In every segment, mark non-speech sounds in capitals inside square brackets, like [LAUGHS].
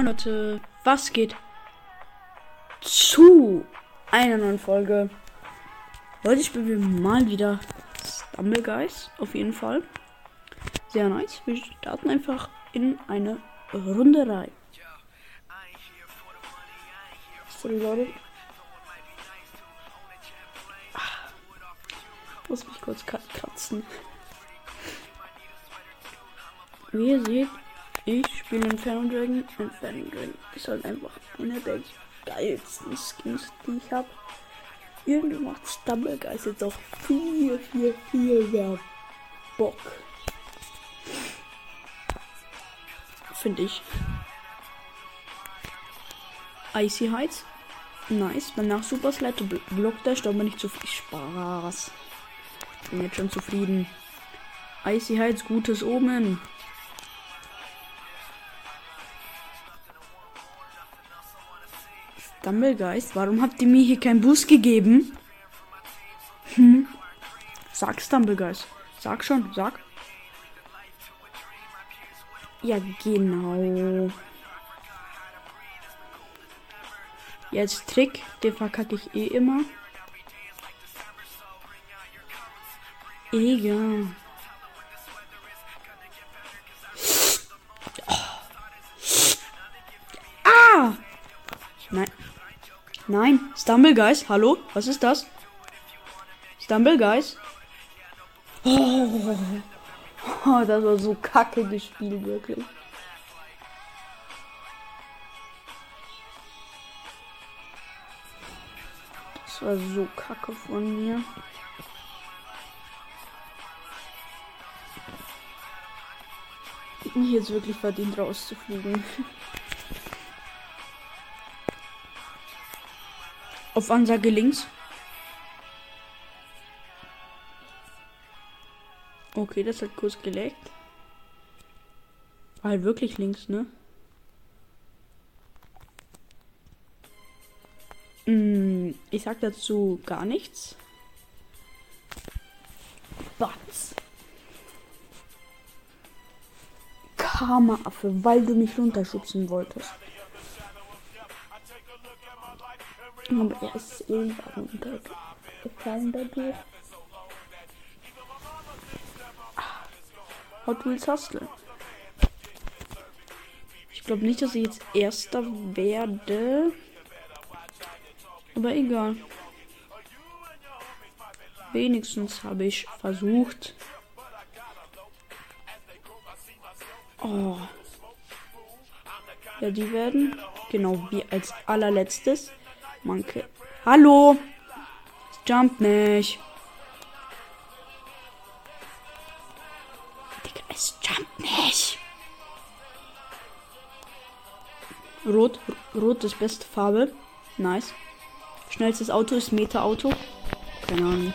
Moin Leute, was geht zu einer neuen Folge? Heute spielen wir mal wieder Stumble Guys, auf jeden Fall. Sehr nice. Wir starten einfach in eine Runde rein. Sorry Leute. Ah, muss mich kurz kratzen. Wie ihr seht, ich spiele Inferno Dragon. Inferno Dragon ist halt einfach einer der geilsten Skins, die ich habe. Irgendwie macht Stumble Guys jetzt auch viel, viel, viel mehr Bock. Finde ich. Icy Heights. Nice. Danach Super Slide blockt der Staub nicht zu viel Spaß. Bin jetzt schon zufrieden. Icy Heights, gutes Omen. Stumblegeist, warum habt ihr mir hier keinen Boost gegeben? Hm? Sag Stumblegeist. Sag schon, sag. Ja, genau. Jetzt Trick, den verkacke ich eh immer. Egal. Nein, Stumble Guys, hallo? Was ist das? Stumble Guys? Oh, [LAUGHS] oh, das war so kacke gespielt, wirklich. Das war so kacke von mir. Ich jetzt wirklich verdient rauszufliegen. [LAUGHS] Auf Ansage links. Okay, das hat kurz gelegt. War halt wirklich links, ne? Hm, ich sag dazu gar nichts. Batz. Karma-Affe, weil du mich runterschubsen wolltest. Aber er ist irgendwann runtergefallen dadurch. Ah, Hot Wheels Hustle. Ich glaube nicht, dass ich jetzt Erster werde. Aber egal. Wenigstens habe ich versucht. Oh. Ja, die werden genau wie als allerletztes Manke. Hallo! Jump nicht. Es jumpt nicht. Rot. Rot ist beste Farbe. Nice. Schnellstes Auto ist Meta-Auto. Keine Ahnung.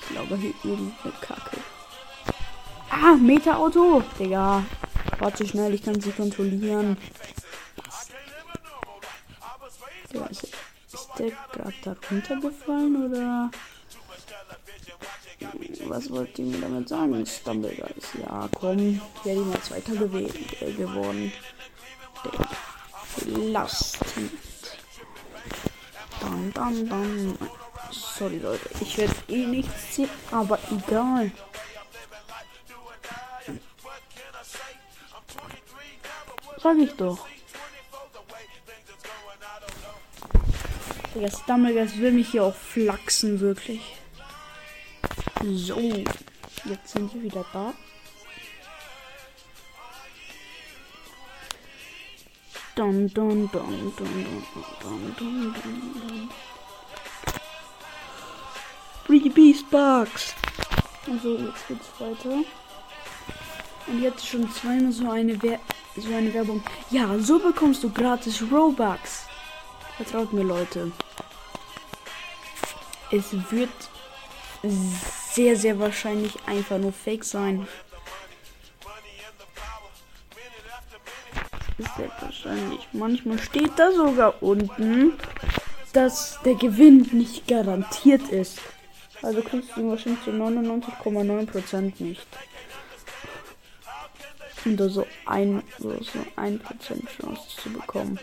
Ich glaube hier irgendeine Kacke. Ah, Meta-Auto. Digga. Warte schnell, ich kann sie kontrollieren. Ja, ist, ist der gerade da runtergefallen oder? Was wollt ihr mir damit sagen? Stumble Guys. Ja, komm. Ich werde mal Zweiter gewählt, äh, geworden. Last. Dann, dann, dann. Sorry, Leute. Ich werde eh nichts ziehen, aber egal. Sag ich doch. Digga, Stumbleguys will mich hier auch flachsen, wirklich. So. Jetzt sind wir wieder da. Dun, dun, dun, dun, dun, dun, dun, dun, dun. Free Beast Bugs. Also, jetzt geht's weiter. Und jetzt schon zweimal so eine, Wer so eine Werbung. Ja, so bekommst du gratis Robux. Vertraut mir, Leute. Es wird sehr, sehr wahrscheinlich einfach nur Fake sein. Sehr wahrscheinlich. Manchmal steht da sogar unten, dass der Gewinn nicht garantiert ist. Also kriegst du wahrscheinlich zu 99,9% nicht. um da so ein, so ein Prozent Chance zu bekommen.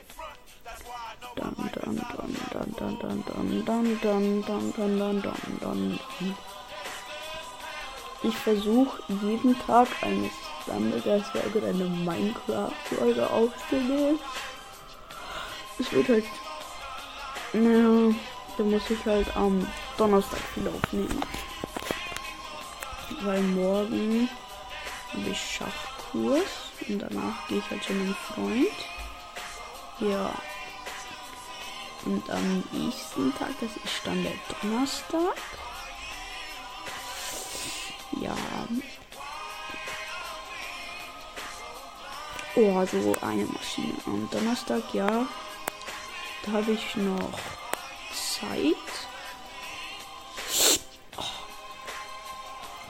Dann, dann, dann, dann, dann, dann, dann, dann, dann, dann, dann, dann, dann, dann. ich versuche jeden Tag eine Sammelgeistfolge, eine Minecraft-Folge aufzunehmen. Es wird halt. Naja, da muss ich halt am Donnerstag wieder aufnehmen. Weil morgen habe ich Schachkurs und danach gehe ich halt zu einem Freund. Ja. Und am nächsten Tag, das ist dann der Donnerstag. Ja. Oh, so eine Maschine. Am Donnerstag, ja. Da habe ich noch Zeit.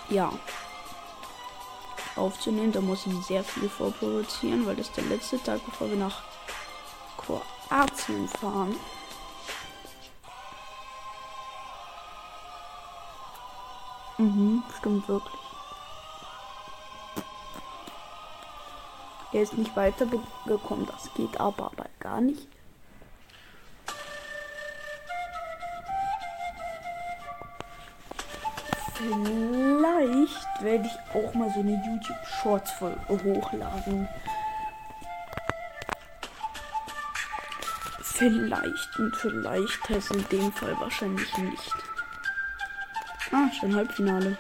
Ja. Aufzunehmen, da muss ich sehr viel vorproduzieren, weil das der letzte Tag, bevor wir nach Kroatien fahren. Mhm, stimmt wirklich. Er ist nicht weitergekommen, das geht aber, aber gar nicht. Vielleicht werde ich auch mal so eine YouTube Shorts Folge hochladen. Vielleicht und vielleicht heißt in dem Fall wahrscheinlich nicht. Ah, schon Halbfinale.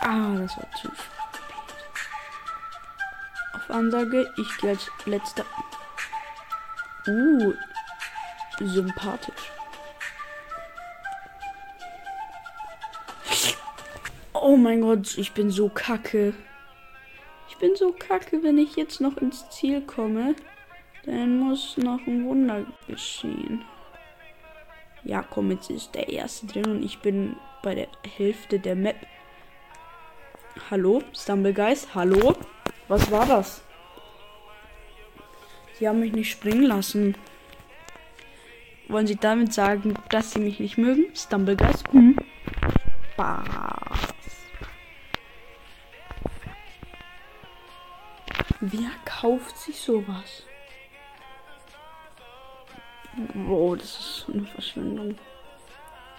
Ah, das war zu spät. Auf Ansage, ich gehe als letzter. Uh, sympathisch. Oh mein Gott, ich bin so kacke. Ich bin so kacke, wenn ich jetzt noch ins Ziel komme. Dann muss noch ein Wunder geschehen. Ja, komm, jetzt ist der erste drin und ich bin bei der Hälfte der Map. Hallo, Stumblegeist, hallo? Was war das? Sie haben mich nicht springen lassen. Wollen Sie damit sagen, dass Sie mich nicht mögen? Stumblegeist? Hm. Spaß. Wer kauft sich sowas? Oh, das ist eine Verschwendung.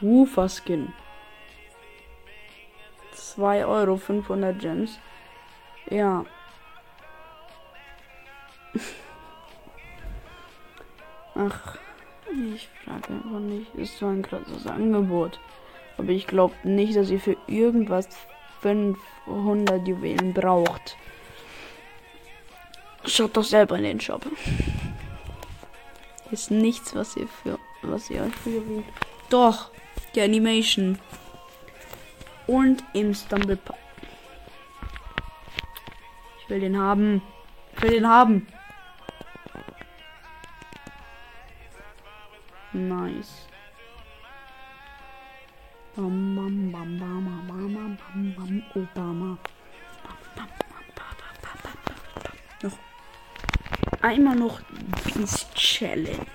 Woofer Skin. 2 Euro, 500 Gems. Ja. [LAUGHS] Ach, ich frage einfach nicht. Ist so ein krasses Angebot. Aber ich glaube nicht, dass ihr für irgendwas 500 Juwelen braucht. Schaut doch selber in den Shop. Ist nichts, was ihr für was ihr euch für. Doch, die Animation. Und im Stumble Park. Ich will den haben. Ich will den haben. Nice. Noch einmal noch Beast Challenge.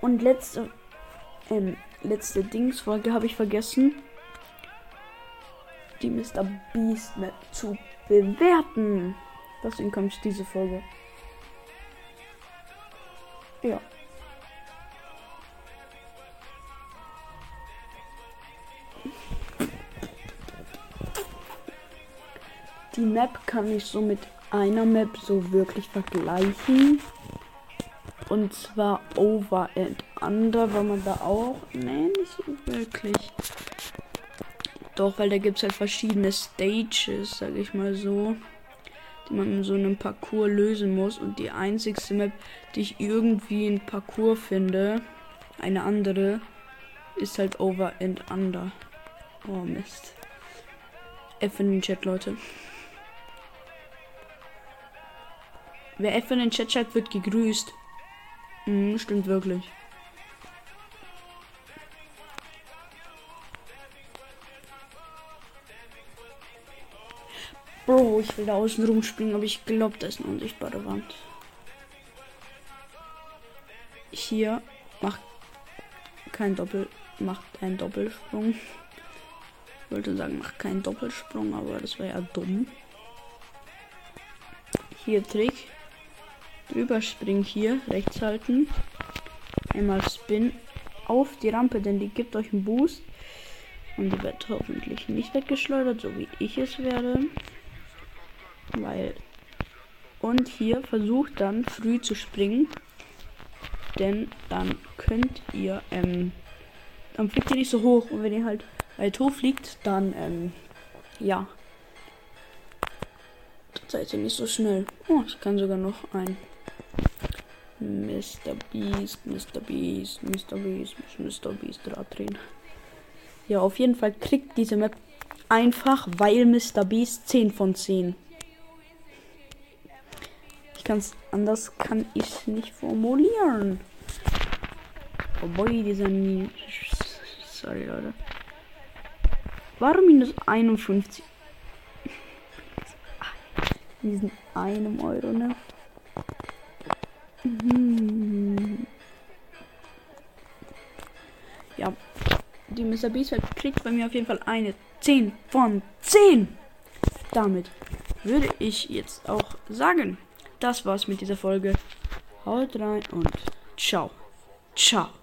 Und letzte, ähm, letzte Dingsfolge habe ich vergessen, die Mr. Beast Map zu bewerten. Deswegen kommt diese Folge. Ja. Die Map kann ich so mit einer Map so wirklich vergleichen. Und zwar Over and Under, weil man da auch. Nee, nicht so wirklich. Doch, weil da gibt es halt verschiedene Stages, sag ich mal so. Die man in so einem Parcours lösen muss. Und die einzigste Map, die ich irgendwie in Parcours finde, eine andere, ist halt Over and Under. Oh Mist. F in den Chat, Leute. Wer F in den Chat schreibt, wird gegrüßt. Mhm, stimmt wirklich. Bro, ich will da außen rumspringen, aber ich glaube, da ist eine unsichtbare Wand. Hier macht kein Doppel, macht einen Doppelsprung. wollte sagen, mach keinen Doppelsprung, aber das wäre ja dumm. Hier Trick. Überspringen hier, rechts halten. Einmal Spin auf die Rampe, denn die gibt euch einen Boost. Und die wird hoffentlich nicht weggeschleudert, so wie ich es werde. Weil. Und hier versucht dann früh zu springen. Denn dann könnt ihr, ähm, dann fliegt ihr nicht so hoch. Und wenn ihr halt weit hoch fliegt, dann, ähm, ja. Dann seid ihr nicht so schnell. Oh, ich kann sogar noch ein Mr. Beast, Mr. Beast, Mr. Beast, Mr. Beast drehen. Ja, auf jeden Fall kriegt diese Map einfach, weil Mr. Beast 10 von 10. Ich kann's anders kann ich nicht formulieren. Oh boy, dieser Min Sorry, Leute. Warum minus 51? [LAUGHS] Diesen einem Euro, ne? Mhm. Ja, die Mr. Beast kriegt bei mir auf jeden Fall eine 10 von 10. Damit würde ich jetzt auch sagen, das war's mit dieser Folge. Haut rein und ciao. Ciao.